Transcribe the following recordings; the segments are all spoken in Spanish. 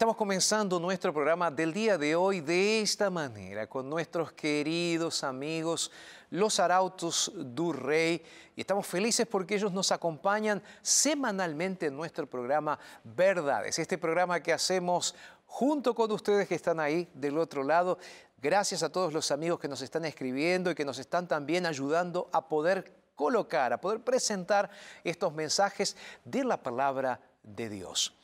Estamos comenzando nuestro programa del día de hoy de esta manera, con nuestros queridos amigos, los Arautos du Rey. Y estamos felices porque ellos nos acompañan semanalmente en nuestro programa Verdades, este programa que hacemos junto con ustedes que están ahí del otro lado. Gracias a todos los amigos que nos están escribiendo y que nos están también ayudando a poder colocar, a poder presentar estos mensajes de la palabra de Dios.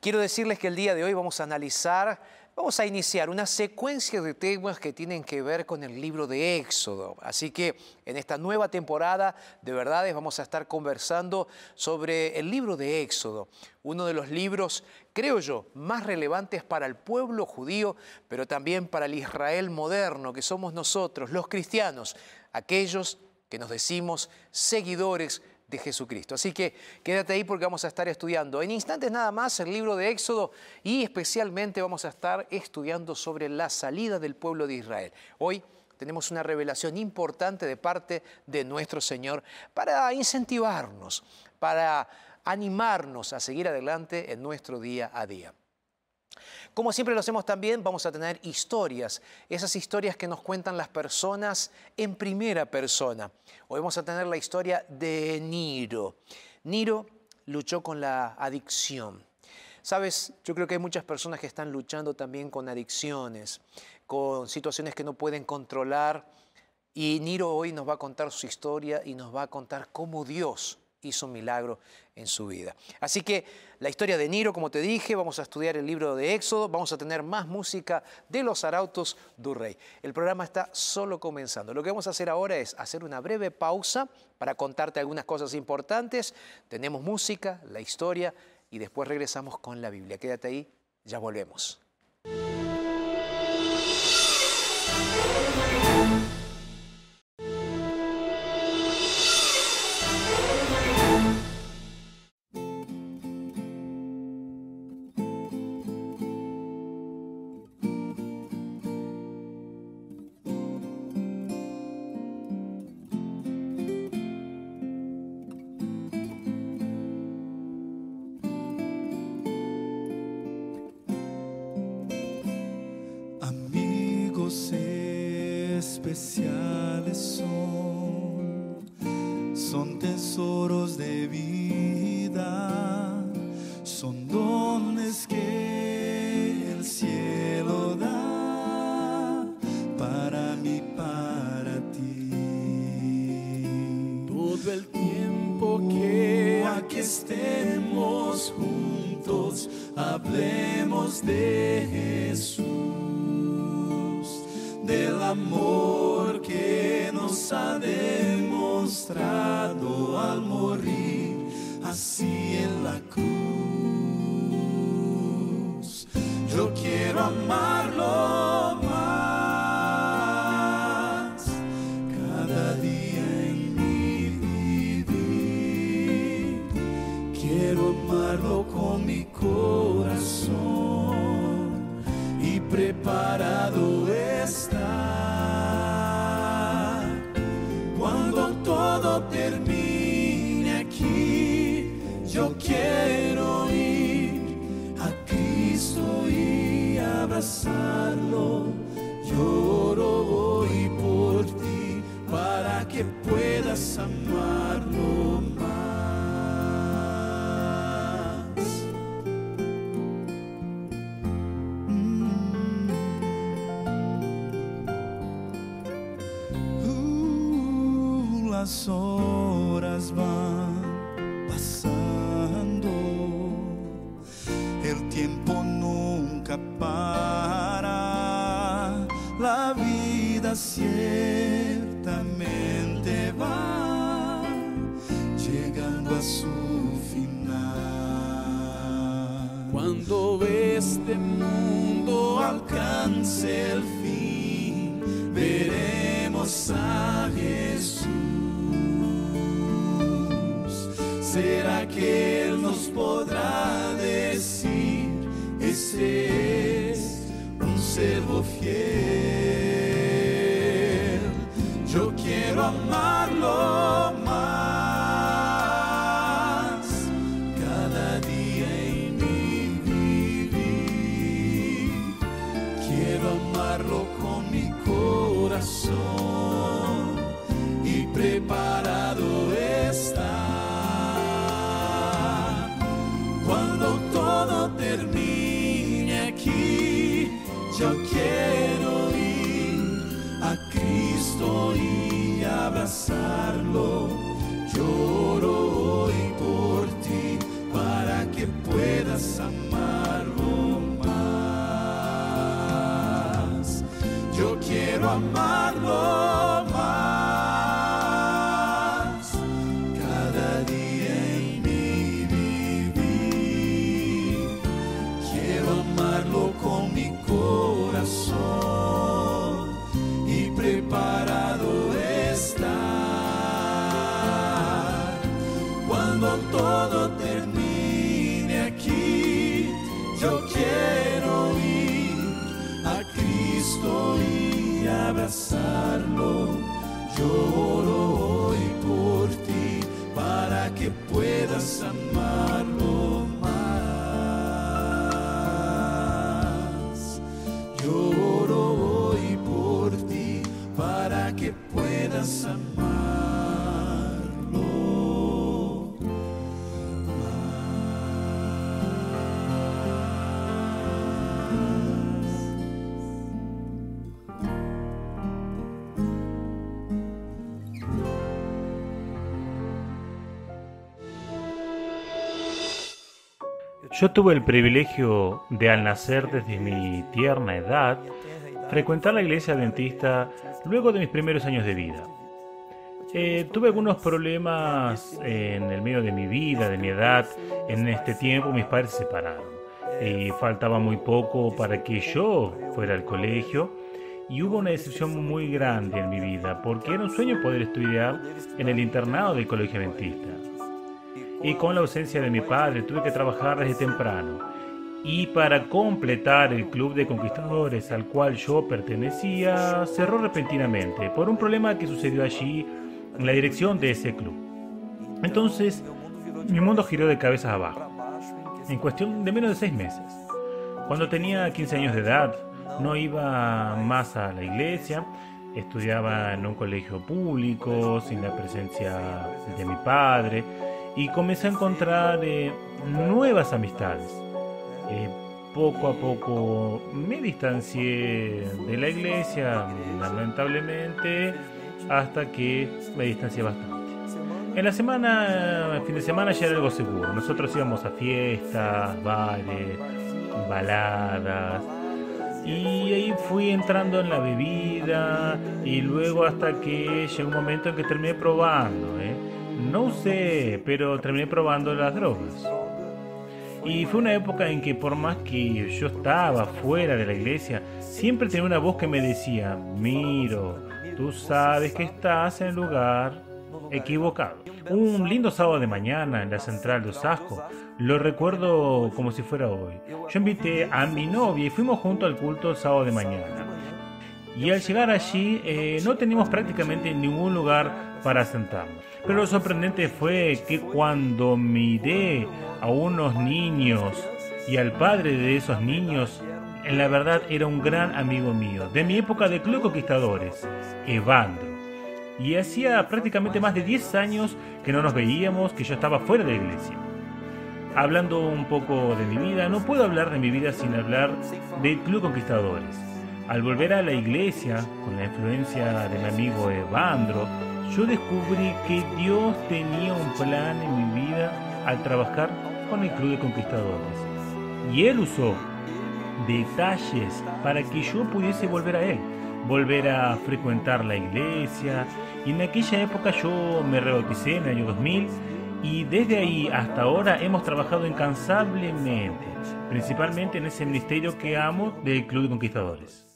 Quiero decirles que el día de hoy vamos a analizar, vamos a iniciar una secuencia de temas que tienen que ver con el libro de Éxodo. Así que en esta nueva temporada de verdades vamos a estar conversando sobre el libro de Éxodo, uno de los libros, creo yo, más relevantes para el pueblo judío, pero también para el Israel moderno, que somos nosotros, los cristianos, aquellos que nos decimos seguidores de Jesucristo. Así que quédate ahí porque vamos a estar estudiando en instantes nada más el libro de Éxodo y especialmente vamos a estar estudiando sobre la salida del pueblo de Israel. Hoy tenemos una revelación importante de parte de nuestro Señor para incentivarnos, para animarnos a seguir adelante en nuestro día a día. Como siempre lo hacemos también, vamos a tener historias, esas historias que nos cuentan las personas en primera persona. Hoy vamos a tener la historia de Niro. Niro luchó con la adicción. Sabes, yo creo que hay muchas personas que están luchando también con adicciones, con situaciones que no pueden controlar. Y Niro hoy nos va a contar su historia y nos va a contar cómo Dios hizo un milagro en su vida. Así que la historia de Niro, como te dije, vamos a estudiar el libro de Éxodo, vamos a tener más música de los arautos du rey. El programa está solo comenzando. Lo que vamos a hacer ahora es hacer una breve pausa para contarte algunas cosas importantes. Tenemos música, la historia y después regresamos con la Biblia. Quédate ahí, ya volvemos. Hablemos de Jesús, del amor que nos ha demostrado a su final. Cuando este mundo alcance el fin, veremos a Jesús. ¿Será que Él nos podrá decir, ese es un servo fiel? Yo quiero amarlo Yo tuve el privilegio de al nacer desde mi tierna edad frecuentar la iglesia adventista luego de mis primeros años de vida. Eh, tuve algunos problemas en el medio de mi vida, de mi edad. En este tiempo mis padres se separaron y faltaba muy poco para que yo fuera al colegio y hubo una decepción muy grande en mi vida porque era un sueño poder estudiar en el internado del colegio adventista. Y con la ausencia de mi padre tuve que trabajar desde temprano. Y para completar el club de conquistadores al cual yo pertenecía, cerró repentinamente por un problema que sucedió allí en la dirección de ese club. Entonces, mi mundo giró de cabeza abajo, en cuestión de menos de seis meses. Cuando tenía 15 años de edad, no iba más a la iglesia, estudiaba en un colegio público, sin la presencia de mi padre, y comencé a encontrar eh, nuevas amistades. Eh, poco a poco me distancié de la iglesia, lamentablemente, hasta que me distancié bastante. En la semana, el fin de semana ya era algo seguro. Nosotros íbamos a fiestas, bares, baladas. Y ahí fui entrando en la bebida y luego hasta que llegó un momento en que terminé probando. No usé, pero terminé probando las drogas. Y fue una época en que por más que yo estaba fuera de la iglesia, siempre tenía una voz que me decía, Miro, tú sabes que estás en el lugar equivocado. Un lindo sábado de mañana en la central de Osasco, lo recuerdo como si fuera hoy. Yo invité a mi novia y fuimos juntos al culto sábado de mañana. Y al llegar allí eh, no teníamos prácticamente ningún lugar para sentarnos. Pero lo sorprendente fue que cuando miré a unos niños y al padre de esos niños, en la verdad era un gran amigo mío, de mi época de Club Conquistadores, Evandro. Y hacía prácticamente más de 10 años que no nos veíamos, que yo estaba fuera de la iglesia. Hablando un poco de mi vida, no puedo hablar de mi vida sin hablar del Club Conquistadores. Al volver a la iglesia, con la influencia de mi amigo Evandro, yo descubrí que Dios tenía un plan en mi vida al trabajar con el Club de Conquistadores. Y Él usó detalles para que yo pudiese volver a Él, volver a frecuentar la iglesia. Y en aquella época yo me rebauticé en el año 2000 y desde ahí hasta ahora hemos trabajado incansablemente, principalmente en ese ministerio que amo del Club de Conquistadores.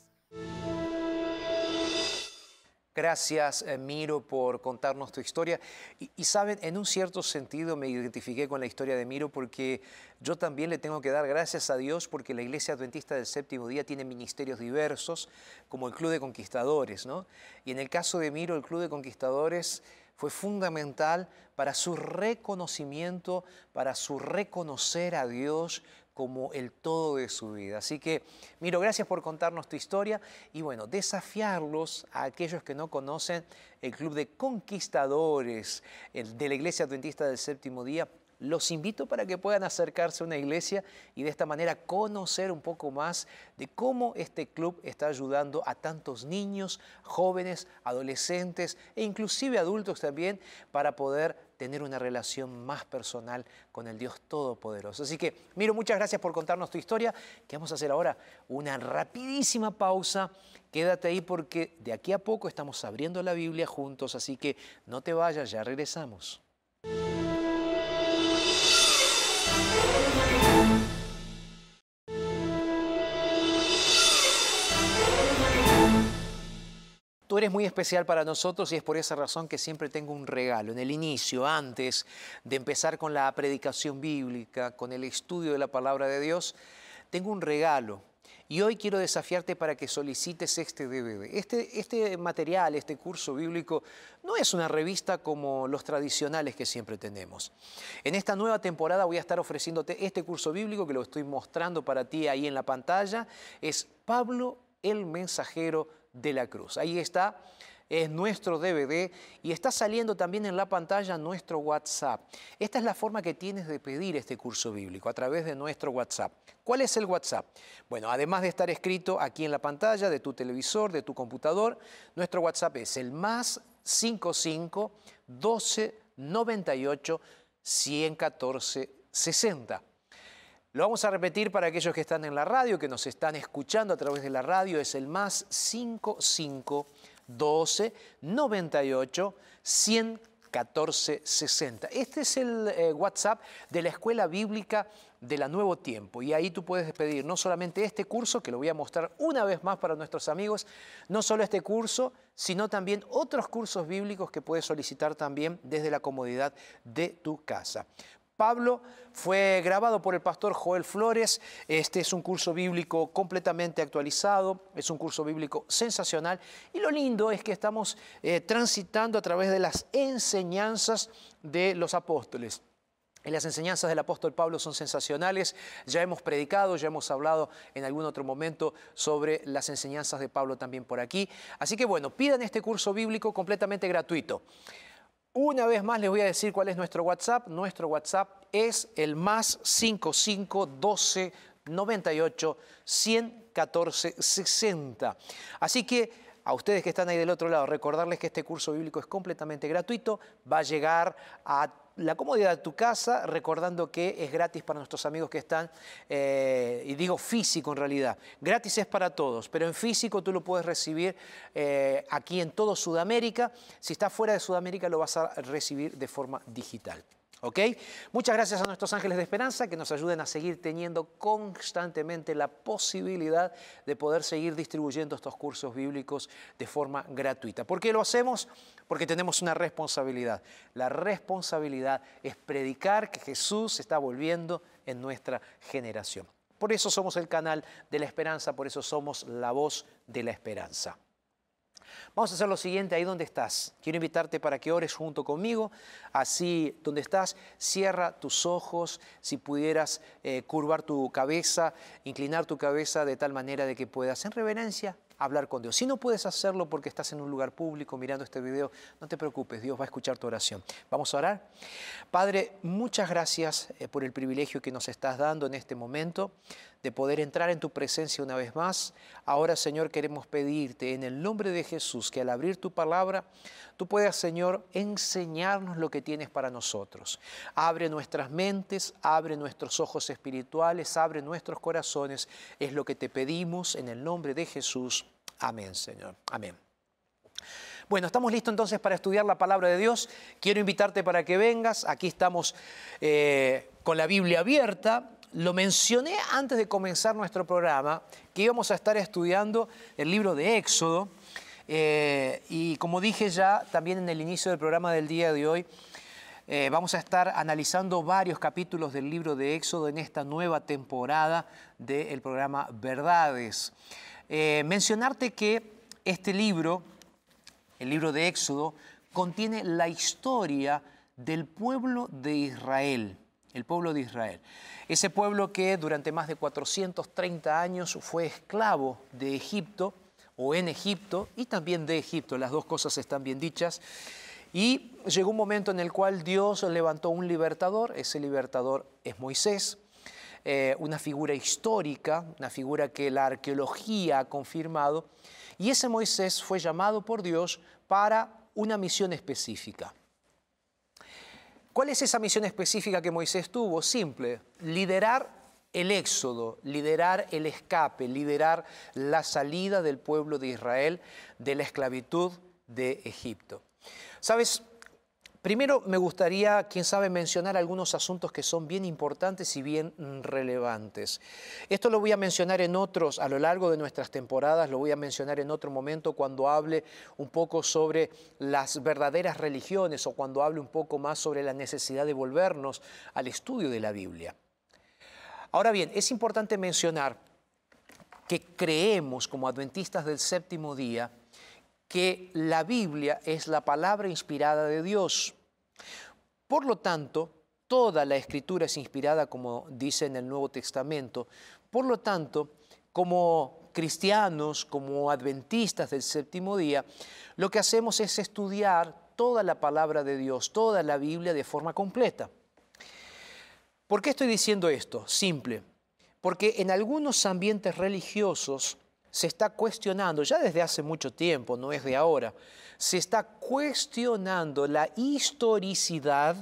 Gracias, eh, Miro, por contarnos tu historia. Y, saben, en un cierto sentido me identifiqué con la historia de Miro porque yo también le tengo que dar gracias a Dios porque la Iglesia Adventista del Séptimo Día tiene ministerios diversos, como el Club de Conquistadores, ¿no? Y en el caso de Miro, el Club de Conquistadores fue fundamental para su reconocimiento, para su reconocer a Dios como el todo de su vida. Así que, Miro, gracias por contarnos tu historia y bueno, desafiarlos a aquellos que no conocen el Club de Conquistadores de la Iglesia Adventista del Séptimo Día. Los invito para que puedan acercarse a una iglesia y de esta manera conocer un poco más de cómo este club está ayudando a tantos niños, jóvenes, adolescentes e inclusive adultos también para poder tener una relación más personal con el Dios Todopoderoso. Así que, Miro, muchas gracias por contarnos tu historia. ¿Qué vamos a hacer ahora? Una rapidísima pausa. Quédate ahí porque de aquí a poco estamos abriendo la Biblia juntos, así que no te vayas, ya regresamos. Tú eres muy especial para nosotros y es por esa razón que siempre tengo un regalo. En el inicio, antes de empezar con la predicación bíblica, con el estudio de la palabra de Dios, tengo un regalo. Y hoy quiero desafiarte para que solicites este DVD. Este, este material, este curso bíblico, no es una revista como los tradicionales que siempre tenemos. En esta nueva temporada voy a estar ofreciéndote este curso bíblico que lo estoy mostrando para ti ahí en la pantalla. Es Pablo el mensajero de la cruz. Ahí está, es nuestro DVD y está saliendo también en la pantalla nuestro WhatsApp. Esta es la forma que tienes de pedir este curso bíblico a través de nuestro WhatsApp. ¿Cuál es el WhatsApp? Bueno, además de estar escrito aquí en la pantalla de tu televisor, de tu computador, nuestro WhatsApp es el más 55 12 98 114 60. Lo vamos a repetir para aquellos que están en la radio, que nos están escuchando a través de la radio, es el más 55 12 98 114 60. Este es el eh, WhatsApp de la Escuela Bíblica de la Nuevo Tiempo y ahí tú puedes pedir no solamente este curso, que lo voy a mostrar una vez más para nuestros amigos, no solo este curso, sino también otros cursos bíblicos que puedes solicitar también desde la comodidad de tu casa. Pablo fue grabado por el pastor Joel Flores. Este es un curso bíblico completamente actualizado, es un curso bíblico sensacional. Y lo lindo es que estamos eh, transitando a través de las enseñanzas de los apóstoles. Las enseñanzas del apóstol Pablo son sensacionales. Ya hemos predicado, ya hemos hablado en algún otro momento sobre las enseñanzas de Pablo también por aquí. Así que bueno, pidan este curso bíblico completamente gratuito. Una vez más les voy a decir cuál es nuestro WhatsApp. Nuestro WhatsApp es el más 55 12 98 114 60. Así que a ustedes que están ahí del otro lado, recordarles que este curso bíblico es completamente gratuito, va a llegar a la comodidad de tu casa, recordando que es gratis para nuestros amigos que están, eh, y digo físico en realidad, gratis es para todos, pero en físico tú lo puedes recibir eh, aquí en todo Sudamérica, si estás fuera de Sudamérica lo vas a recibir de forma digital. ¿Ok? Muchas gracias a nuestros ángeles de esperanza que nos ayuden a seguir teniendo constantemente la posibilidad de poder seguir distribuyendo estos cursos bíblicos de forma gratuita. ¿Por qué lo hacemos? Porque tenemos una responsabilidad. La responsabilidad es predicar que Jesús está volviendo en nuestra generación. Por eso somos el canal de la esperanza, por eso somos la voz de la esperanza. Vamos a hacer lo siguiente, ahí donde estás. Quiero invitarte para que ores junto conmigo. Así, donde estás, cierra tus ojos. Si pudieras eh, curvar tu cabeza, inclinar tu cabeza de tal manera de que puedas, en reverencia, hablar con Dios. Si no puedes hacerlo porque estás en un lugar público mirando este video, no te preocupes, Dios va a escuchar tu oración. Vamos a orar. Padre, muchas gracias eh, por el privilegio que nos estás dando en este momento de poder entrar en tu presencia una vez más. Ahora, Señor, queremos pedirte en el nombre de Jesús que al abrir tu palabra, tú puedas, Señor, enseñarnos lo que tienes para nosotros. Abre nuestras mentes, abre nuestros ojos espirituales, abre nuestros corazones. Es lo que te pedimos en el nombre de Jesús. Amén, Señor. Amén. Bueno, estamos listos entonces para estudiar la palabra de Dios. Quiero invitarte para que vengas. Aquí estamos eh, con la Biblia abierta. Lo mencioné antes de comenzar nuestro programa, que íbamos a estar estudiando el libro de Éxodo. Eh, y como dije ya también en el inicio del programa del día de hoy, eh, vamos a estar analizando varios capítulos del libro de Éxodo en esta nueva temporada del programa Verdades. Eh, mencionarte que este libro, el libro de Éxodo, contiene la historia del pueblo de Israel, el pueblo de Israel. Ese pueblo que durante más de 430 años fue esclavo de Egipto o en Egipto y también de Egipto, las dos cosas están bien dichas. Y llegó un momento en el cual Dios levantó un libertador, ese libertador es Moisés, eh, una figura histórica, una figura que la arqueología ha confirmado, y ese Moisés fue llamado por Dios para una misión específica. ¿Cuál es esa misión específica que Moisés tuvo? Simple, liderar el éxodo, liderar el escape, liderar la salida del pueblo de Israel de la esclavitud de Egipto. ¿Sabes? Primero me gustaría, quién sabe, mencionar algunos asuntos que son bien importantes y bien relevantes. Esto lo voy a mencionar en otros, a lo largo de nuestras temporadas, lo voy a mencionar en otro momento cuando hable un poco sobre las verdaderas religiones o cuando hable un poco más sobre la necesidad de volvernos al estudio de la Biblia. Ahora bien, es importante mencionar que creemos como adventistas del séptimo día, que la Biblia es la palabra inspirada de Dios. Por lo tanto, toda la escritura es inspirada, como dice en el Nuevo Testamento. Por lo tanto, como cristianos, como adventistas del séptimo día, lo que hacemos es estudiar toda la palabra de Dios, toda la Biblia de forma completa. ¿Por qué estoy diciendo esto? Simple. Porque en algunos ambientes religiosos se está cuestionando, ya desde hace mucho tiempo, no es de ahora, se está cuestionando la historicidad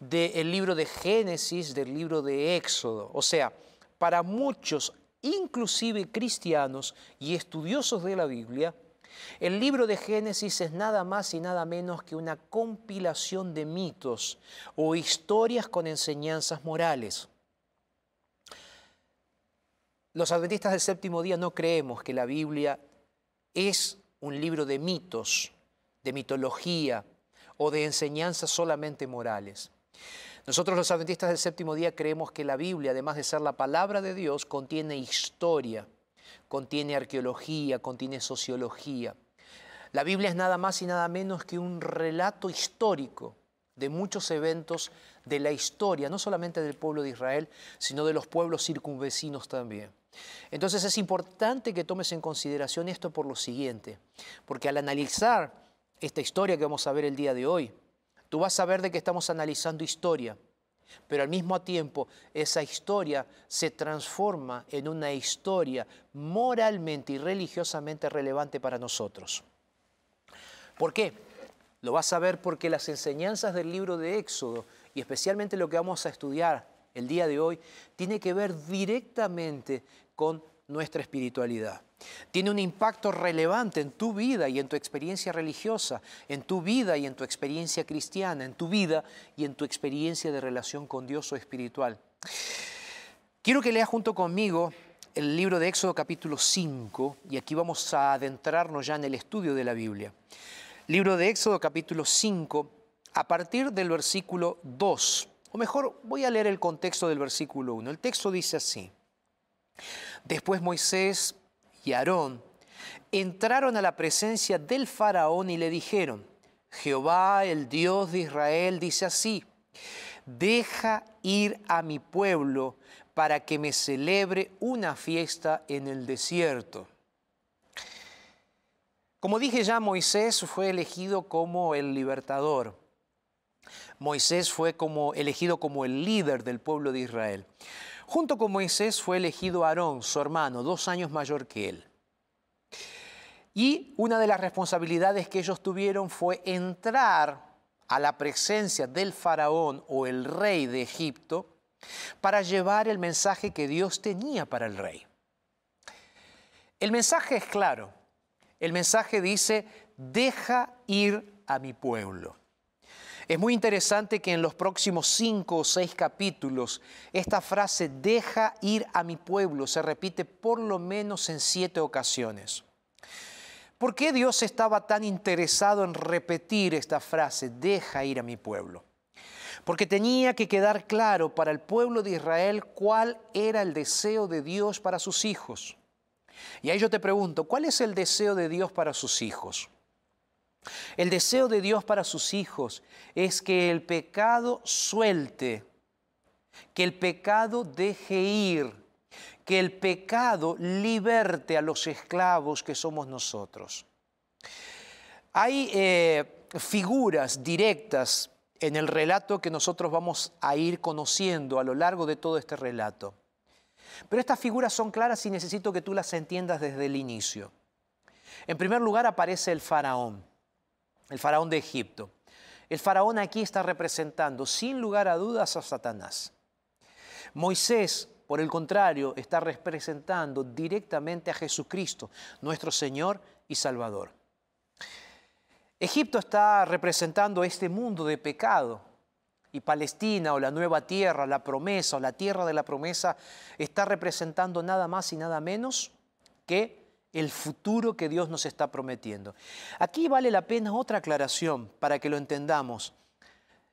del libro de Génesis, del libro de Éxodo. O sea, para muchos, inclusive cristianos y estudiosos de la Biblia, el libro de Génesis es nada más y nada menos que una compilación de mitos o historias con enseñanzas morales. Los adventistas del séptimo día no creemos que la Biblia es un libro de mitos, de mitología o de enseñanzas solamente morales. Nosotros los adventistas del séptimo día creemos que la Biblia, además de ser la palabra de Dios, contiene historia, contiene arqueología, contiene sociología. La Biblia es nada más y nada menos que un relato histórico de muchos eventos de la historia, no solamente del pueblo de Israel, sino de los pueblos circunvecinos también. Entonces es importante que tomes en consideración esto por lo siguiente, porque al analizar esta historia que vamos a ver el día de hoy, tú vas a ver de que estamos analizando historia. pero al mismo tiempo esa historia se transforma en una historia moralmente y religiosamente relevante para nosotros. ¿Por qué? Lo vas a ver porque las enseñanzas del libro de Éxodo, y especialmente lo que vamos a estudiar el día de hoy, tiene que ver directamente con nuestra espiritualidad. Tiene un impacto relevante en tu vida y en tu experiencia religiosa, en tu vida y en tu experiencia cristiana, en tu vida y en tu experiencia de relación con Dios o espiritual. Quiero que leas junto conmigo el libro de Éxodo capítulo 5 y aquí vamos a adentrarnos ya en el estudio de la Biblia. Libro de Éxodo capítulo 5 a partir del versículo 2. O mejor, voy a leer el contexto del versículo 1. El texto dice así. Después Moisés y Aarón entraron a la presencia del faraón y le dijeron, Jehová, el Dios de Israel, dice así, deja ir a mi pueblo para que me celebre una fiesta en el desierto. Como dije ya, Moisés fue elegido como el libertador. Moisés fue como, elegido como el líder del pueblo de Israel. Junto con Moisés fue elegido Aarón, su hermano, dos años mayor que él. Y una de las responsabilidades que ellos tuvieron fue entrar a la presencia del faraón o el rey de Egipto para llevar el mensaje que Dios tenía para el rey. El mensaje es claro. El mensaje dice, deja ir a mi pueblo. Es muy interesante que en los próximos cinco o seis capítulos esta frase deja ir a mi pueblo se repite por lo menos en siete ocasiones. ¿Por qué Dios estaba tan interesado en repetir esta frase, deja ir a mi pueblo? Porque tenía que quedar claro para el pueblo de Israel cuál era el deseo de Dios para sus hijos. Y ahí yo te pregunto, ¿cuál es el deseo de Dios para sus hijos? El deseo de Dios para sus hijos es que el pecado suelte, que el pecado deje ir, que el pecado liberte a los esclavos que somos nosotros. Hay eh, figuras directas en el relato que nosotros vamos a ir conociendo a lo largo de todo este relato. Pero estas figuras son claras y necesito que tú las entiendas desde el inicio. En primer lugar aparece el faraón el faraón de Egipto. El faraón aquí está representando, sin lugar a dudas, a Satanás. Moisés, por el contrario, está representando directamente a Jesucristo, nuestro Señor y Salvador. Egipto está representando este mundo de pecado y Palestina o la nueva tierra, la promesa o la tierra de la promesa está representando nada más y nada menos que el futuro que Dios nos está prometiendo. Aquí vale la pena otra aclaración para que lo entendamos.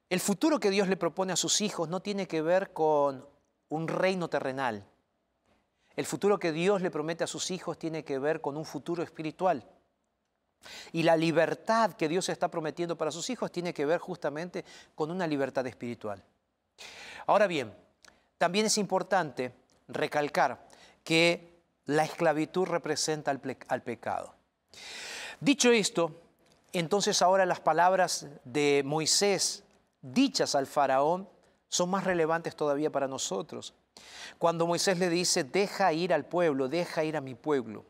El futuro que Dios le propone a sus hijos no tiene que ver con un reino terrenal. El futuro que Dios le promete a sus hijos tiene que ver con un futuro espiritual. Y la libertad que Dios está prometiendo para sus hijos tiene que ver justamente con una libertad espiritual. Ahora bien, también es importante recalcar que la esclavitud representa al, pecado. Dicho esto, entonces ahora las palabras de Moisés dichas al faraón son más relevantes todavía para nosotros. Cuando Moisés le dice, deja ir al pueblo, deja ir a mi pueblo.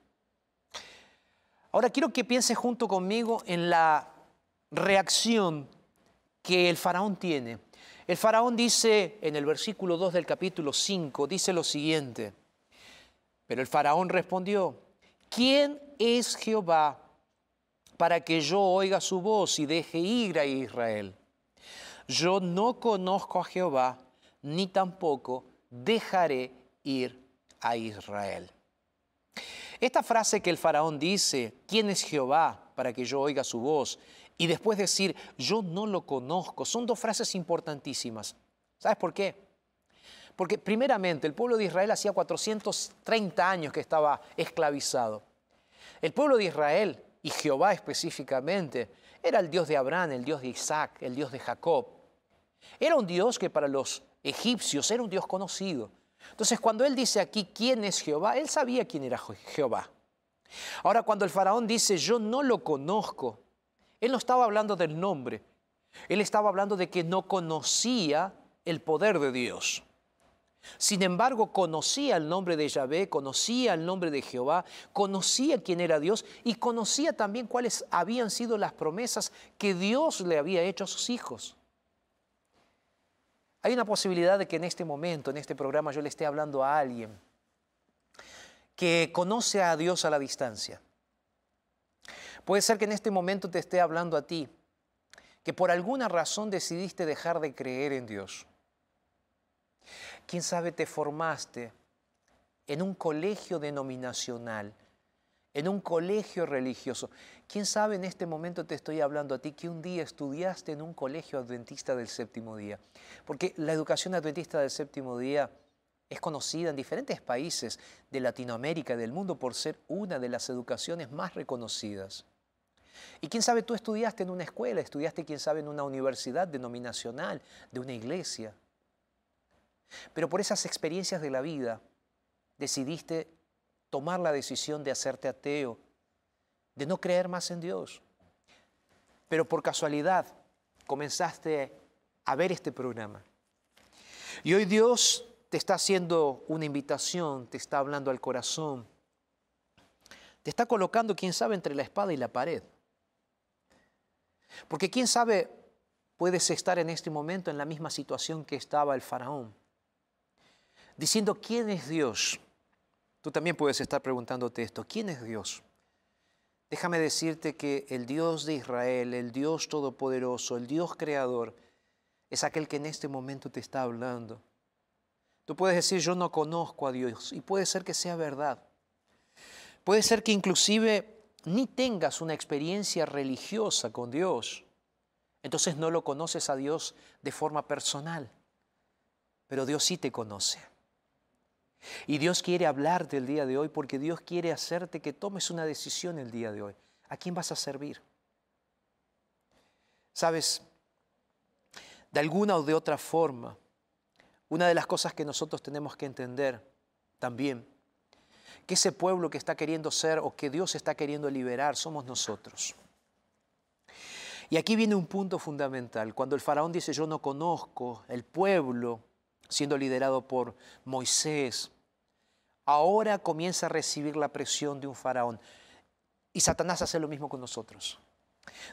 Ahora quiero que piense junto conmigo en la reacción que el faraón tiene. El faraón dice en el versículo 2 del capítulo 5, dice lo siguiente, pero el faraón respondió, ¿quién es Jehová para que yo oiga su voz y deje ir a Israel? Yo no conozco a Jehová, ni tampoco dejaré ir a Israel. Esta frase que el faraón dice, ¿quién es Jehová para que yo oiga su voz? Y después decir, yo no lo conozco, son dos frases importantísimas. ¿Sabes por qué? Porque primeramente el pueblo de Israel hacía 430 años que estaba esclavizado. El pueblo de Israel, y Jehová específicamente, era el Dios de Abraham, el Dios de Isaac, el Dios de Jacob. Era un Dios que para los egipcios era un Dios conocido. Entonces cuando él dice aquí quién es Jehová, él sabía quién era Jehová. Ahora cuando el faraón dice yo no lo conozco, él no estaba hablando del nombre, él estaba hablando de que no conocía el poder de Dios. Sin embargo, conocía el nombre de Yahvé, conocía el nombre de Jehová, conocía quién era Dios y conocía también cuáles habían sido las promesas que Dios le había hecho a sus hijos. Hay una posibilidad de que en este momento, en este programa, yo le esté hablando a alguien que conoce a Dios a la distancia. Puede ser que en este momento te esté hablando a ti, que por alguna razón decidiste dejar de creer en Dios. Quién sabe, te formaste en un colegio denominacional, en un colegio religioso. Quién sabe, en este momento te estoy hablando a ti que un día estudiaste en un colegio adventista del séptimo día. Porque la educación adventista del séptimo día es conocida en diferentes países de Latinoamérica y del mundo por ser una de las educaciones más reconocidas. Y quién sabe, tú estudiaste en una escuela, estudiaste, quién sabe, en una universidad denominacional, de una iglesia. Pero por esas experiencias de la vida decidiste tomar la decisión de hacerte ateo, de no creer más en Dios. Pero por casualidad comenzaste a ver este programa. Y hoy Dios te está haciendo una invitación, te está hablando al corazón, te está colocando, quién sabe, entre la espada y la pared. Porque quién sabe, puedes estar en este momento en la misma situación que estaba el faraón, diciendo, ¿quién es Dios? Tú también puedes estar preguntándote esto, ¿quién es Dios? Déjame decirte que el Dios de Israel, el Dios todopoderoso, el Dios creador, es aquel que en este momento te está hablando. Tú puedes decir, yo no conozco a Dios, y puede ser que sea verdad. Puede ser que inclusive ni tengas una experiencia religiosa con Dios, entonces no lo conoces a Dios de forma personal, pero Dios sí te conoce. Y Dios quiere hablarte el día de hoy porque Dios quiere hacerte que tomes una decisión el día de hoy. ¿A quién vas a servir? Sabes, de alguna o de otra forma, una de las cosas que nosotros tenemos que entender también que ese pueblo que está queriendo ser o que Dios está queriendo liberar somos nosotros. Y aquí viene un punto fundamental. Cuando el faraón dice yo no conozco, el pueblo, siendo liderado por Moisés, ahora comienza a recibir la presión de un faraón. Y Satanás hace lo mismo con nosotros.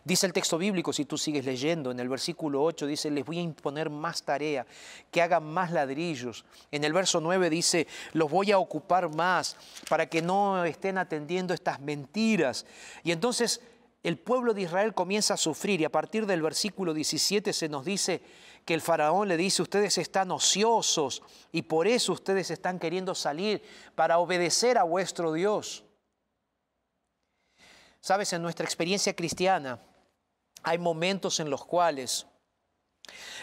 Dice el texto bíblico, si tú sigues leyendo, en el versículo 8 dice, les voy a imponer más tarea, que hagan más ladrillos. En el verso 9 dice, los voy a ocupar más para que no estén atendiendo estas mentiras. Y entonces el pueblo de Israel comienza a sufrir y a partir del versículo 17 se nos dice que el faraón le dice, ustedes están ociosos y por eso ustedes están queriendo salir para obedecer a vuestro Dios. Sabes, en nuestra experiencia cristiana hay momentos en los cuales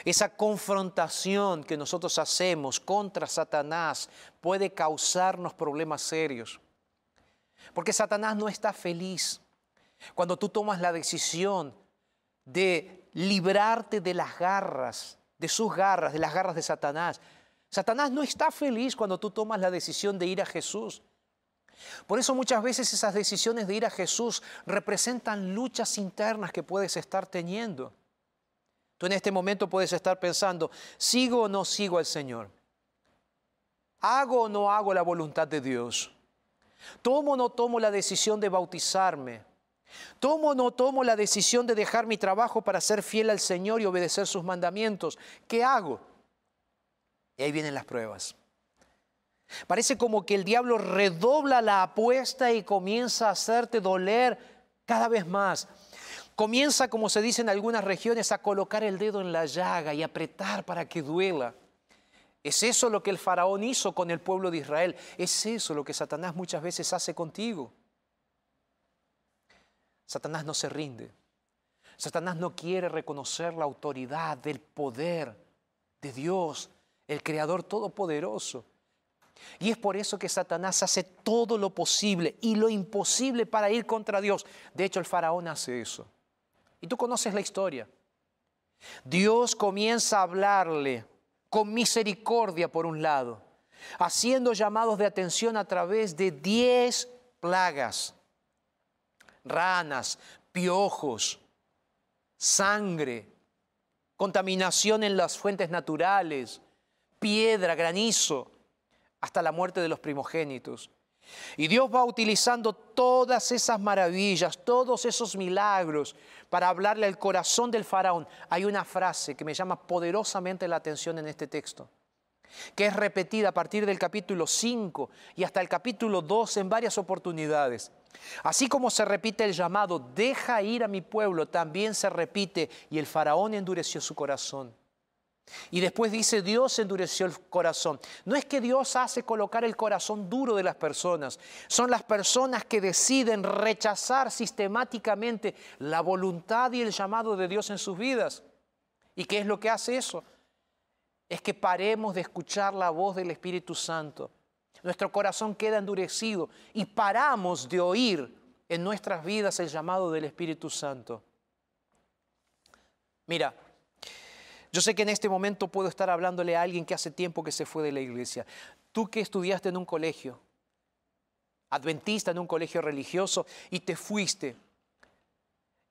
esa confrontación que nosotros hacemos contra Satanás puede causarnos problemas serios. Porque Satanás no está feliz cuando tú tomas la decisión de librarte de las garras, de sus garras, de las garras de Satanás. Satanás no está feliz cuando tú tomas la decisión de ir a Jesús. Por eso muchas veces esas decisiones de ir a Jesús representan luchas internas que puedes estar teniendo. Tú en este momento puedes estar pensando, ¿sigo o no sigo al Señor? ¿Hago o no hago la voluntad de Dios? ¿Tomo o no tomo la decisión de bautizarme? ¿Tomo o no tomo la decisión de dejar mi trabajo para ser fiel al Señor y obedecer sus mandamientos? ¿Qué hago? Y ahí vienen las pruebas. Parece como que el diablo redobla la apuesta y comienza a hacerte doler cada vez más. Comienza, como se dice en algunas regiones, a colocar el dedo en la llaga y apretar para que duela. ¿Es eso lo que el faraón hizo con el pueblo de Israel? ¿Es eso lo que Satanás muchas veces hace contigo? Satanás no se rinde. Satanás no quiere reconocer la autoridad del poder de Dios, el Creador Todopoderoso. Y es por eso que Satanás hace todo lo posible y lo imposible para ir contra Dios. De hecho, el faraón hace eso. Y tú conoces la historia. Dios comienza a hablarle con misericordia por un lado, haciendo llamados de atención a través de diez plagas, ranas, piojos, sangre, contaminación en las fuentes naturales, piedra, granizo, hasta la muerte de los primogénitos. Y Dios va utilizando todas esas maravillas, todos esos milagros para hablarle al corazón del faraón. Hay una frase que me llama poderosamente la atención en este texto, que es repetida a partir del capítulo 5 y hasta el capítulo 2 en varias oportunidades. Así como se repite el llamado, deja ir a mi pueblo, también se repite, y el faraón endureció su corazón. Y después dice, Dios endureció el corazón. No es que Dios hace colocar el corazón duro de las personas, son las personas que deciden rechazar sistemáticamente la voluntad y el llamado de Dios en sus vidas. ¿Y qué es lo que hace eso? Es que paremos de escuchar la voz del Espíritu Santo. Nuestro corazón queda endurecido y paramos de oír en nuestras vidas el llamado del Espíritu Santo. Mira, yo sé que en este momento puedo estar hablándole a alguien que hace tiempo que se fue de la iglesia. Tú que estudiaste en un colegio, adventista en un colegio religioso, y te fuiste.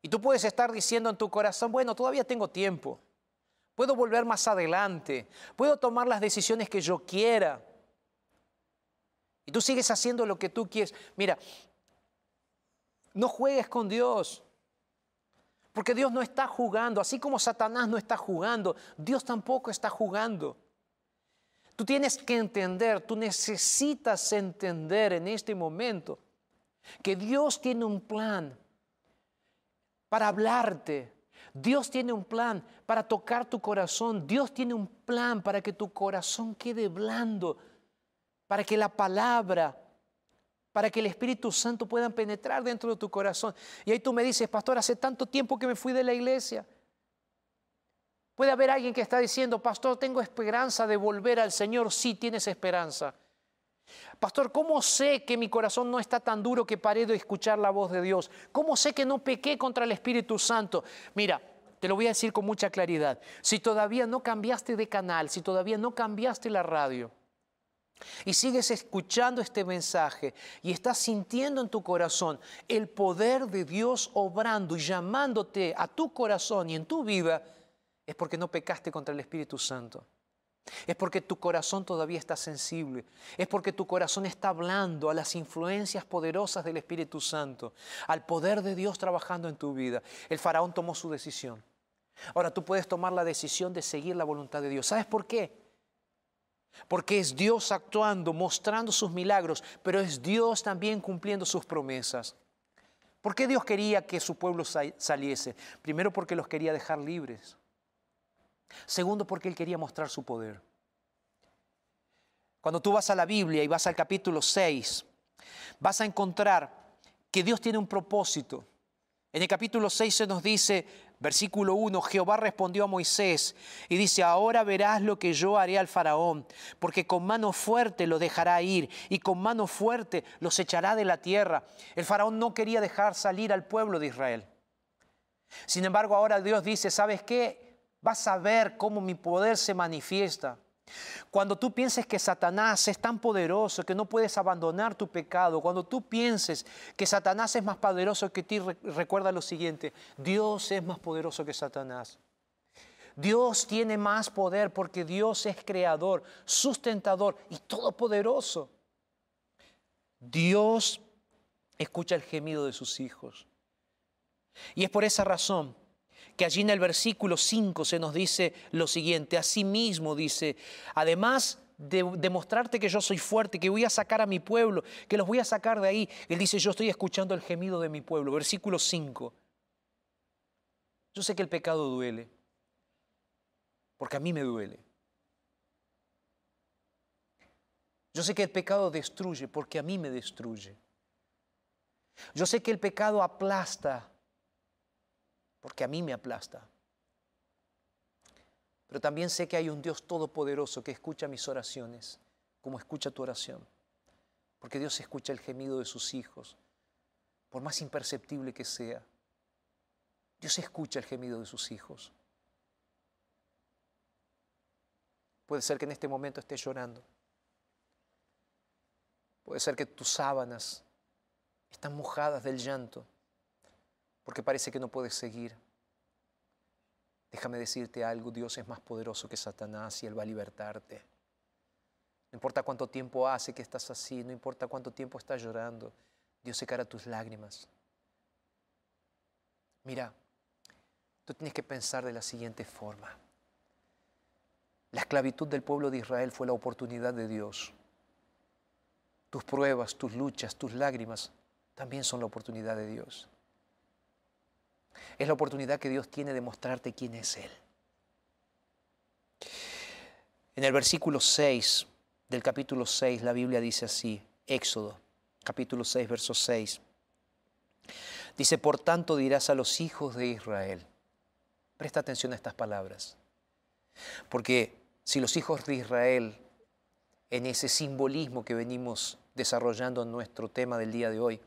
Y tú puedes estar diciendo en tu corazón, bueno, todavía tengo tiempo. Puedo volver más adelante. Puedo tomar las decisiones que yo quiera. Y tú sigues haciendo lo que tú quieres. Mira, no juegues con Dios. Porque Dios no está jugando, así como Satanás no está jugando, Dios tampoco está jugando. Tú tienes que entender, tú necesitas entender en este momento que Dios tiene un plan para hablarte. Dios tiene un plan para tocar tu corazón. Dios tiene un plan para que tu corazón quede blando, para que la palabra para que el Espíritu Santo pueda penetrar dentro de tu corazón. Y ahí tú me dices, pastor, hace tanto tiempo que me fui de la iglesia. Puede haber alguien que está diciendo, pastor, tengo esperanza de volver al Señor. Sí, tienes esperanza. Pastor, ¿cómo sé que mi corazón no está tan duro que paré de escuchar la voz de Dios? ¿Cómo sé que no pequé contra el Espíritu Santo? Mira, te lo voy a decir con mucha claridad. Si todavía no cambiaste de canal, si todavía no cambiaste la radio, y sigues escuchando este mensaje y estás sintiendo en tu corazón el poder de Dios obrando y llamándote a tu corazón y en tu vida, es porque no pecaste contra el Espíritu Santo. Es porque tu corazón todavía está sensible. Es porque tu corazón está hablando a las influencias poderosas del Espíritu Santo, al poder de Dios trabajando en tu vida. El faraón tomó su decisión. Ahora tú puedes tomar la decisión de seguir la voluntad de Dios. ¿Sabes por qué? Porque es Dios actuando, mostrando sus milagros, pero es Dios también cumpliendo sus promesas. ¿Por qué Dios quería que su pueblo saliese? Primero porque los quería dejar libres. Segundo porque Él quería mostrar su poder. Cuando tú vas a la Biblia y vas al capítulo 6, vas a encontrar que Dios tiene un propósito. En el capítulo 6 se nos dice, Versículo 1, Jehová respondió a Moisés y dice, ahora verás lo que yo haré al faraón, porque con mano fuerte lo dejará ir y con mano fuerte los echará de la tierra. El faraón no quería dejar salir al pueblo de Israel. Sin embargo, ahora Dios dice, ¿sabes qué? Vas a ver cómo mi poder se manifiesta. Cuando tú pienses que Satanás es tan poderoso que no puedes abandonar tu pecado, cuando tú pienses que Satanás es más poderoso que ti, recuerda lo siguiente, Dios es más poderoso que Satanás. Dios tiene más poder porque Dios es creador, sustentador y todopoderoso. Dios escucha el gemido de sus hijos. Y es por esa razón que allí en el versículo 5 se nos dice lo siguiente, asimismo dice, además de demostrarte que yo soy fuerte, que voy a sacar a mi pueblo, que los voy a sacar de ahí, él dice, yo estoy escuchando el gemido de mi pueblo, versículo 5. Yo sé que el pecado duele, porque a mí me duele. Yo sé que el pecado destruye, porque a mí me destruye. Yo sé que el pecado aplasta, porque a mí me aplasta. Pero también sé que hay un Dios todopoderoso que escucha mis oraciones, como escucha tu oración. Porque Dios escucha el gemido de sus hijos, por más imperceptible que sea. Dios escucha el gemido de sus hijos. Puede ser que en este momento estés llorando. Puede ser que tus sábanas están mojadas del llanto porque parece que no puedes seguir. Déjame decirte algo, Dios es más poderoso que Satanás y Él va a libertarte. No importa cuánto tiempo hace que estás así, no importa cuánto tiempo estás llorando, Dios secará tus lágrimas. Mira, tú tienes que pensar de la siguiente forma. La esclavitud del pueblo de Israel fue la oportunidad de Dios. Tus pruebas, tus luchas, tus lágrimas también son la oportunidad de Dios. Es la oportunidad que Dios tiene de mostrarte quién es Él. En el versículo 6 del capítulo 6, la Biblia dice así, Éxodo, capítulo 6, verso 6. Dice, por tanto dirás a los hijos de Israel, presta atención a estas palabras, porque si los hijos de Israel, en ese simbolismo que venimos desarrollando en nuestro tema del día de hoy,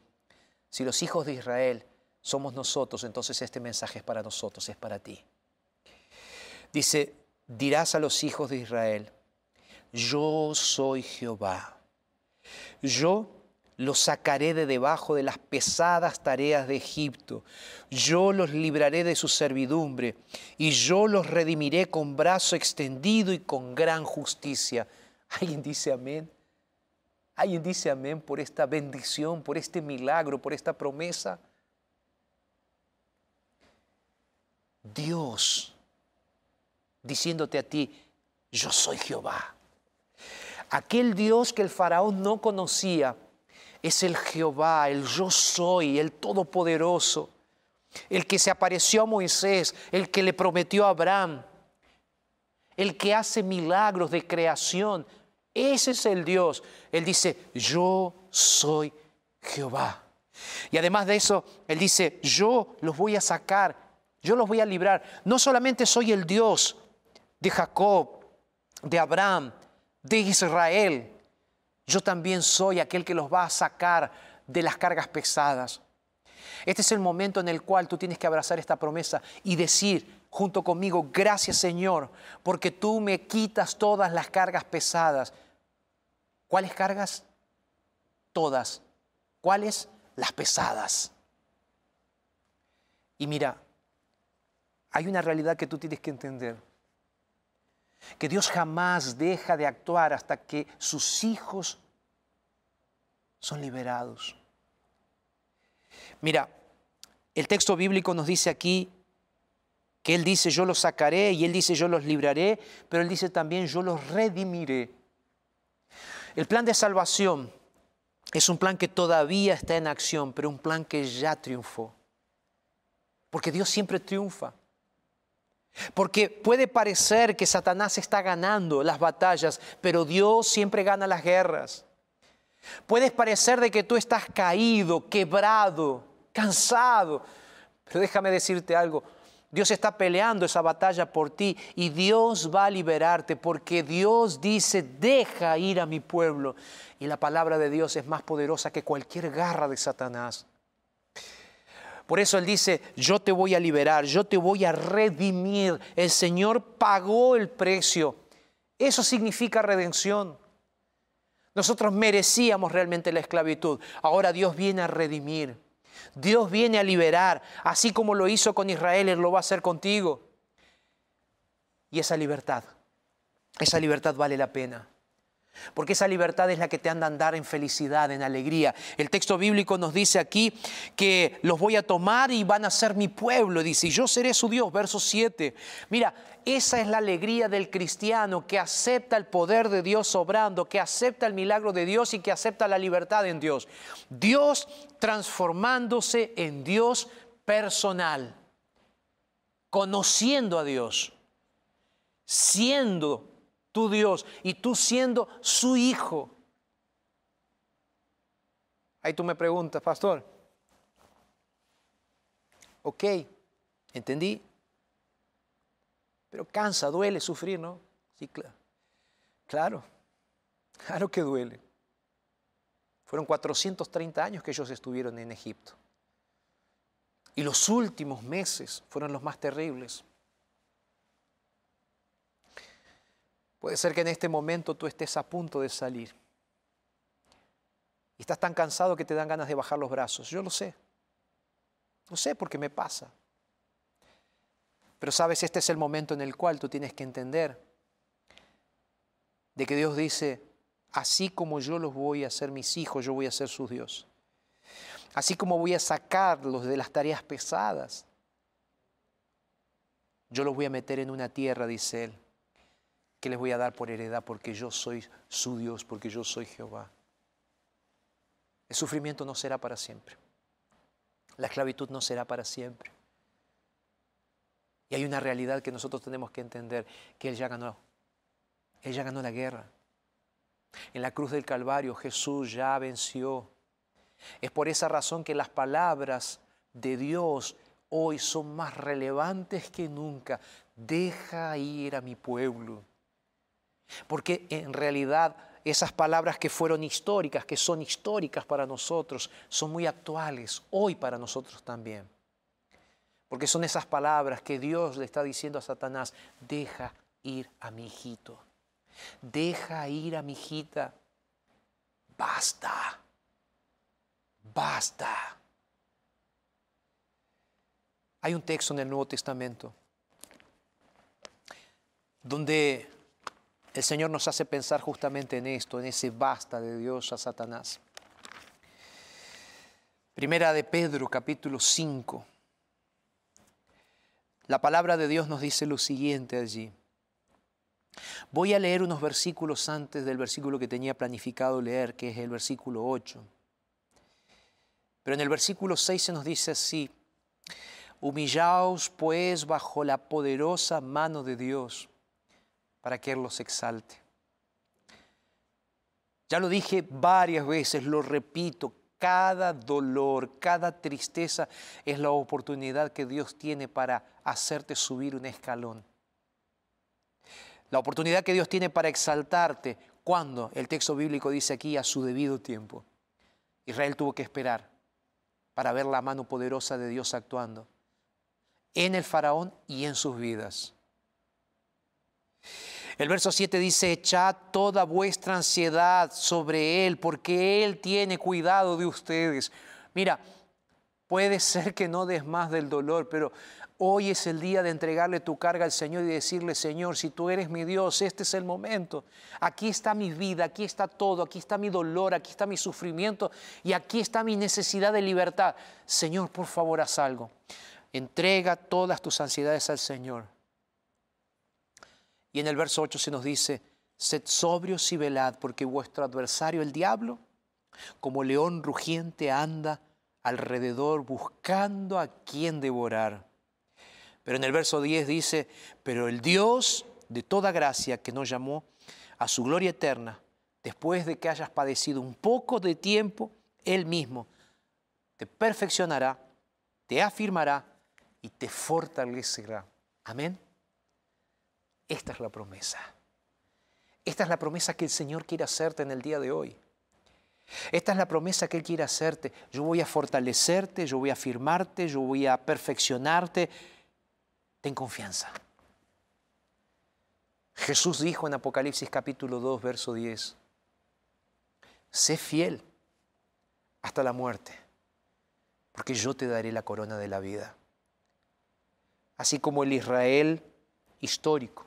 si los hijos de Israel somos nosotros, entonces este mensaje es para nosotros, es para ti. Dice, dirás a los hijos de Israel, yo soy Jehová. Yo los sacaré de debajo de las pesadas tareas de Egipto. Yo los libraré de su servidumbre y yo los redimiré con brazo extendido y con gran justicia. ¿Alguien dice amén? ¿Alguien dice amén por esta bendición, por este milagro, por esta promesa? Dios diciéndote a ti, yo soy Jehová. Aquel Dios que el faraón no conocía es el Jehová, el yo soy, el todopoderoso, el que se apareció a Moisés, el que le prometió a Abraham, el que hace milagros de creación. Ese es el Dios. Él dice, yo soy Jehová. Y además de eso, Él dice, yo los voy a sacar yo los voy a librar. No solamente soy el Dios de Jacob, de Abraham, de Israel, yo también soy aquel que los va a sacar de las cargas pesadas. Este es el momento en el cual tú tienes que abrazar esta promesa y decir junto conmigo, gracias Señor, porque tú me quitas todas las cargas pesadas. ¿Cuáles cargas? Todas. ¿Cuáles? Las pesadas. Y mira, hay una realidad que tú tienes que entender. Que Dios jamás deja de actuar hasta que sus hijos son liberados. Mira, el texto bíblico nos dice aquí que Él dice yo los sacaré y Él dice yo los libraré, pero Él dice también yo los redimiré. El plan de salvación es un plan que todavía está en acción, pero un plan que ya triunfó. Porque Dios siempre triunfa. Porque puede parecer que Satanás está ganando las batallas, pero Dios siempre gana las guerras. Puede parecer de que tú estás caído, quebrado, cansado, pero déjame decirte algo. Dios está peleando esa batalla por ti y Dios va a liberarte porque Dios dice, deja ir a mi pueblo. Y la palabra de Dios es más poderosa que cualquier garra de Satanás. Por eso Él dice, yo te voy a liberar, yo te voy a redimir. El Señor pagó el precio. Eso significa redención. Nosotros merecíamos realmente la esclavitud. Ahora Dios viene a redimir. Dios viene a liberar. Así como lo hizo con Israel, Él lo va a hacer contigo. Y esa libertad, esa libertad vale la pena. Porque esa libertad es la que te anda a andar en felicidad, en alegría. El texto bíblico nos dice aquí que los voy a tomar y van a ser mi pueblo. Dice, yo seré su Dios, verso 7. Mira, esa es la alegría del cristiano que acepta el poder de Dios obrando, que acepta el milagro de Dios y que acepta la libertad en Dios. Dios transformándose en Dios personal, conociendo a Dios, siendo tu Dios y tú siendo su hijo. Ahí tú me preguntas, pastor. Ok, entendí. Pero cansa, duele sufrir, ¿no? Sí, claro. Claro, claro que duele. Fueron 430 años que ellos estuvieron en Egipto. Y los últimos meses fueron los más terribles. Puede ser que en este momento tú estés a punto de salir. Y estás tan cansado que te dan ganas de bajar los brazos. Yo lo sé. Lo sé porque me pasa. Pero sabes, este es el momento en el cual tú tienes que entender de que Dios dice, así como yo los voy a hacer mis hijos, yo voy a ser su Dios. Así como voy a sacarlos de las tareas pesadas, yo los voy a meter en una tierra, dice Él, que les voy a dar por heredad porque yo soy su Dios, porque yo soy Jehová. El sufrimiento no será para siempre. La esclavitud no será para siempre. Y hay una realidad que nosotros tenemos que entender, que Él ya ganó. Él ya ganó la guerra. En la cruz del Calvario Jesús ya venció. Es por esa razón que las palabras de Dios hoy son más relevantes que nunca. Deja ir a mi pueblo. Porque en realidad esas palabras que fueron históricas, que son históricas para nosotros, son muy actuales hoy para nosotros también. Porque son esas palabras que Dios le está diciendo a Satanás, deja ir a mi hijito, deja ir a mi hijita, basta, basta. Hay un texto en el Nuevo Testamento donde el Señor nos hace pensar justamente en esto, en ese basta de Dios a Satanás. Primera de Pedro, capítulo 5. La palabra de Dios nos dice lo siguiente allí. Voy a leer unos versículos antes del versículo que tenía planificado leer, que es el versículo 8. Pero en el versículo 6 se nos dice así, humillaos pues bajo la poderosa mano de Dios para que Él los exalte. Ya lo dije varias veces, lo repito, cada dolor, cada tristeza es la oportunidad que Dios tiene para hacerte subir un escalón. La oportunidad que Dios tiene para exaltarte cuando el texto bíblico dice aquí a su debido tiempo. Israel tuvo que esperar para ver la mano poderosa de Dios actuando en el faraón y en sus vidas. El verso 7 dice, echad toda vuestra ansiedad sobre Él, porque Él tiene cuidado de ustedes. Mira, puede ser que no des más del dolor, pero hoy es el día de entregarle tu carga al Señor y decirle, Señor, si tú eres mi Dios, este es el momento. Aquí está mi vida, aquí está todo, aquí está mi dolor, aquí está mi sufrimiento y aquí está mi necesidad de libertad. Señor, por favor, haz algo. Entrega todas tus ansiedades al Señor y en el verso 8 se nos dice, sed sobrios y velad, porque vuestro adversario, el diablo, como león rugiente anda alrededor buscando a quien devorar. Pero en el verso 10 dice, pero el Dios de toda gracia que nos llamó a su gloria eterna, después de que hayas padecido un poco de tiempo, Él mismo te perfeccionará, te afirmará y te fortalecerá. Amén. Esta es la promesa. Esta es la promesa que el Señor quiere hacerte en el día de hoy. Esta es la promesa que Él quiere hacerte. Yo voy a fortalecerte, yo voy a afirmarte, yo voy a perfeccionarte. Ten confianza. Jesús dijo en Apocalipsis capítulo 2, verso 10, sé fiel hasta la muerte, porque yo te daré la corona de la vida. Así como el Israel histórico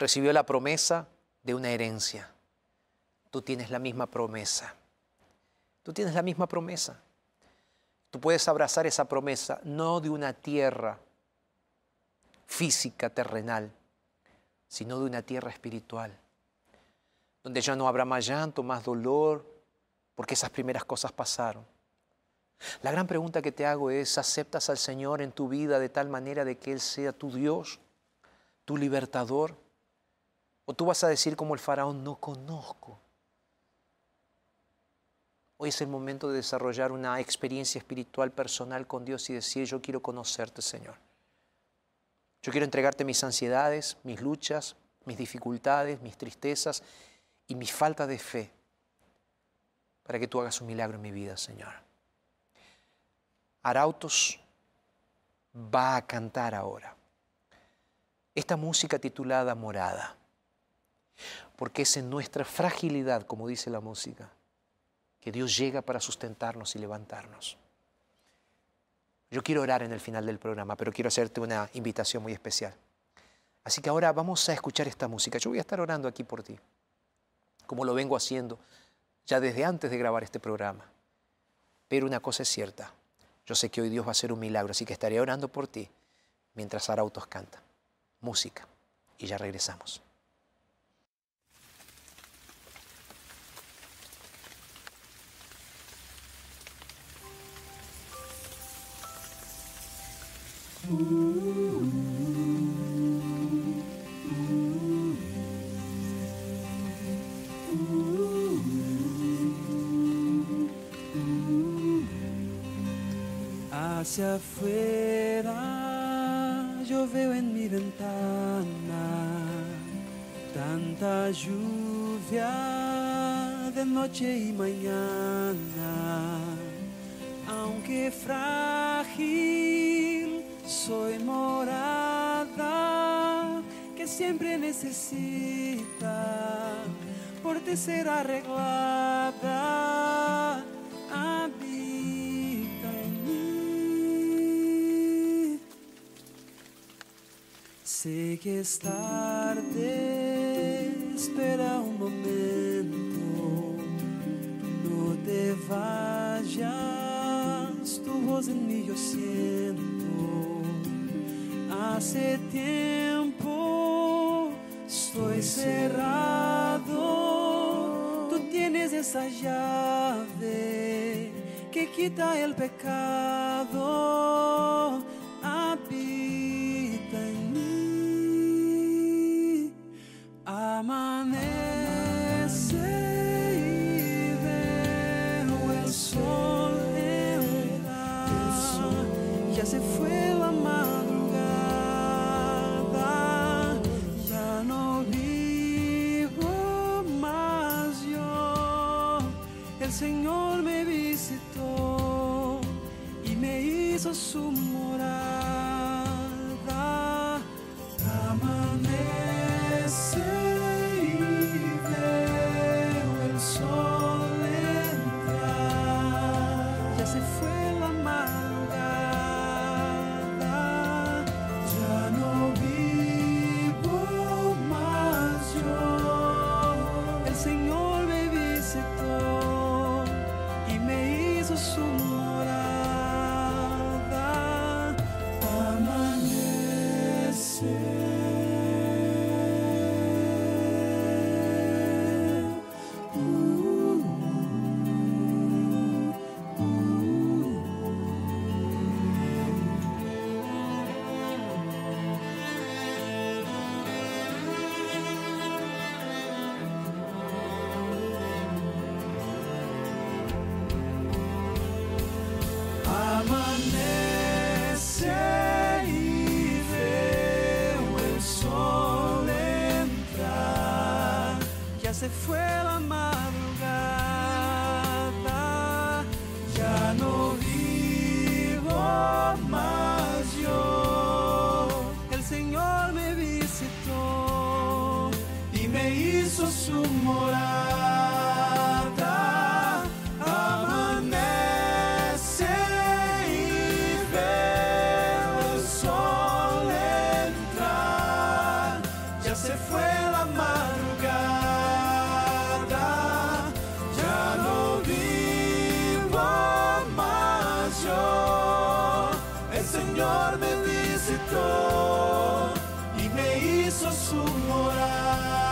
recibió la promesa de una herencia. Tú tienes la misma promesa. Tú tienes la misma promesa. Tú puedes abrazar esa promesa, no de una tierra física, terrenal, sino de una tierra espiritual, donde ya no habrá más llanto, más dolor, porque esas primeras cosas pasaron. La gran pregunta que te hago es, ¿aceptas al Señor en tu vida de tal manera de que Él sea tu Dios, tu libertador? O tú vas a decir como el faraón, no conozco. Hoy es el momento de desarrollar una experiencia espiritual personal con Dios y decir, yo quiero conocerte, Señor. Yo quiero entregarte mis ansiedades, mis luchas, mis dificultades, mis tristezas y mi falta de fe para que tú hagas un milagro en mi vida, Señor. Arautos va a cantar ahora esta música titulada Morada porque es en nuestra fragilidad, como dice la música, que Dios llega para sustentarnos y levantarnos. Yo quiero orar en el final del programa, pero quiero hacerte una invitación muy especial. Así que ahora vamos a escuchar esta música. Yo voy a estar orando aquí por ti, como lo vengo haciendo ya desde antes de grabar este programa. Pero una cosa es cierta, yo sé que hoy Dios va a hacer un milagro, así que estaré orando por ti mientras Arautos canta. Música. Y ya regresamos. Hacia afuera yo veo en mi ventana tanta lluvia de noche y mañana. Aunque frágil, soy morada que siempre necesita por ti ser arreglada. Habita en mí. Sé que es tarde, espera un momento, no te vayas, tu voz en mí yo siento. Hace tiempo estoy cerrado, tú tienes esa llave que quita el pecado. Hizo Ya se me hizo su morada.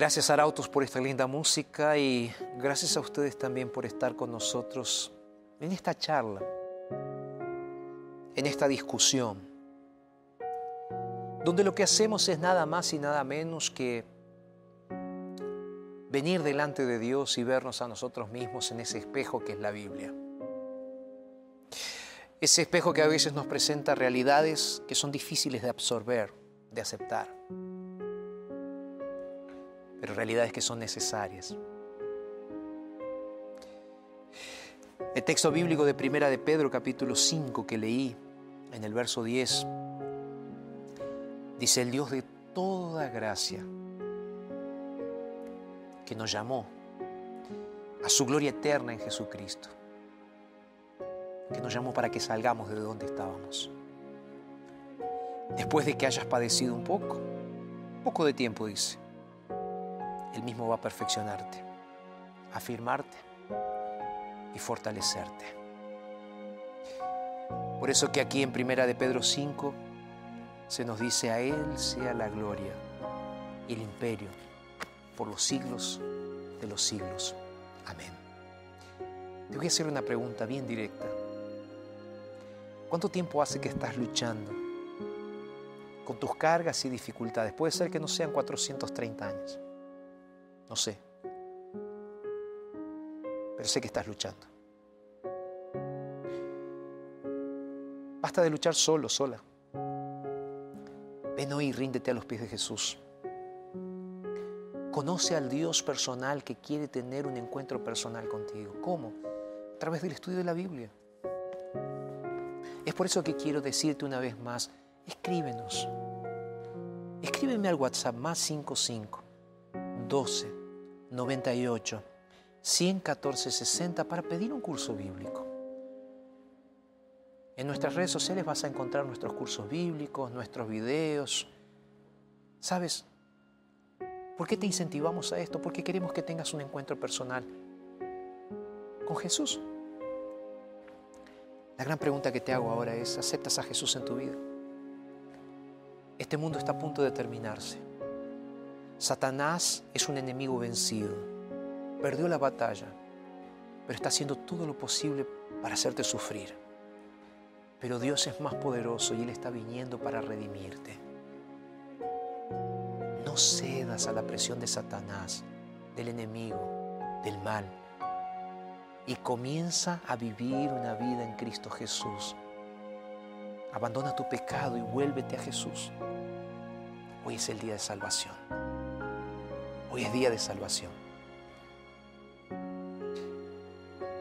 Gracias Arautos por esta linda música y gracias a ustedes también por estar con nosotros en esta charla, en esta discusión. donde lo que hacemos es nada más y nada menos que venir delante de Dios y vernos a nosotros mismos en ese espejo que es la Biblia. Ese espejo que a veces nos presenta realidades que son difíciles de absorber, de aceptar, pero realidades que son necesarias. El texto bíblico de Primera de Pedro capítulo 5 que leí en el verso 10 dice el Dios de toda gracia que nos llamó a su gloria eterna en Jesucristo, que nos llamó para que salgamos de donde estábamos. Después de que hayas padecido un poco, poco de tiempo dice, Él mismo va a perfeccionarte, afirmarte y fortalecerte. Por eso que aquí en Primera de Pedro 5 se nos dice a Él sea la gloria y el imperio por los siglos de los siglos. Amén. Te voy a hacer una pregunta bien directa. ¿Cuánto tiempo hace que estás luchando con tus cargas y dificultades? Puede ser que no sean 430 años. No sé pero sé que estás luchando. Basta de luchar solo, sola. Ven hoy y ríndete a los pies de Jesús. Conoce al Dios personal que quiere tener un encuentro personal contigo. ¿Cómo? A través del estudio de la Biblia. Es por eso que quiero decirte una vez más, escríbenos. Escríbeme al WhatsApp más 55 12 98 11460 para pedir un curso bíblico. En nuestras redes sociales vas a encontrar nuestros cursos bíblicos, nuestros videos. ¿Sabes? ¿Por qué te incentivamos a esto? Porque queremos que tengas un encuentro personal con Jesús. La gran pregunta que te hago ahora es, ¿aceptas a Jesús en tu vida? Este mundo está a punto de terminarse. Satanás es un enemigo vencido perdió la batalla, pero está haciendo todo lo posible para hacerte sufrir. Pero Dios es más poderoso y Él está viniendo para redimirte. No cedas a la presión de Satanás, del enemigo, del mal. Y comienza a vivir una vida en Cristo Jesús. Abandona tu pecado y vuélvete a Jesús. Hoy es el día de salvación. Hoy es día de salvación.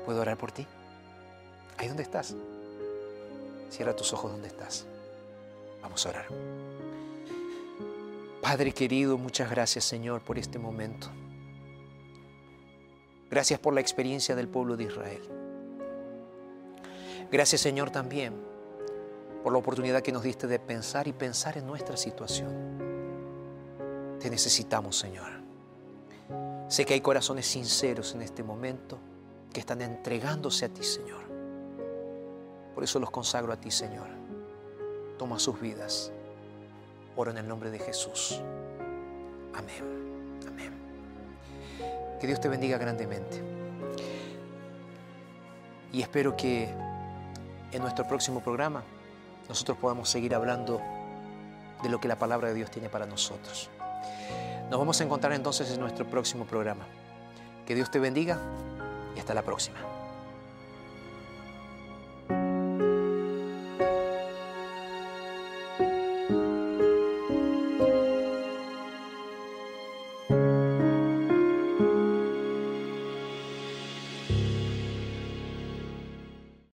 ¿Puedo orar por ti? Ahí donde estás. Cierra tus ojos donde estás. Vamos a orar. Padre querido, muchas gracias Señor por este momento. Gracias por la experiencia del pueblo de Israel. Gracias Señor también por la oportunidad que nos diste de pensar y pensar en nuestra situación. Te necesitamos Señor. Sé que hay corazones sinceros en este momento que están entregándose a ti, Señor. Por eso los consagro a ti, Señor. Toma sus vidas. Oro en el nombre de Jesús. Amén. Amén. Que Dios te bendiga grandemente. Y espero que en nuestro próximo programa nosotros podamos seguir hablando de lo que la palabra de Dios tiene para nosotros. Nos vamos a encontrar entonces en nuestro próximo programa. Que Dios te bendiga y hasta la próxima.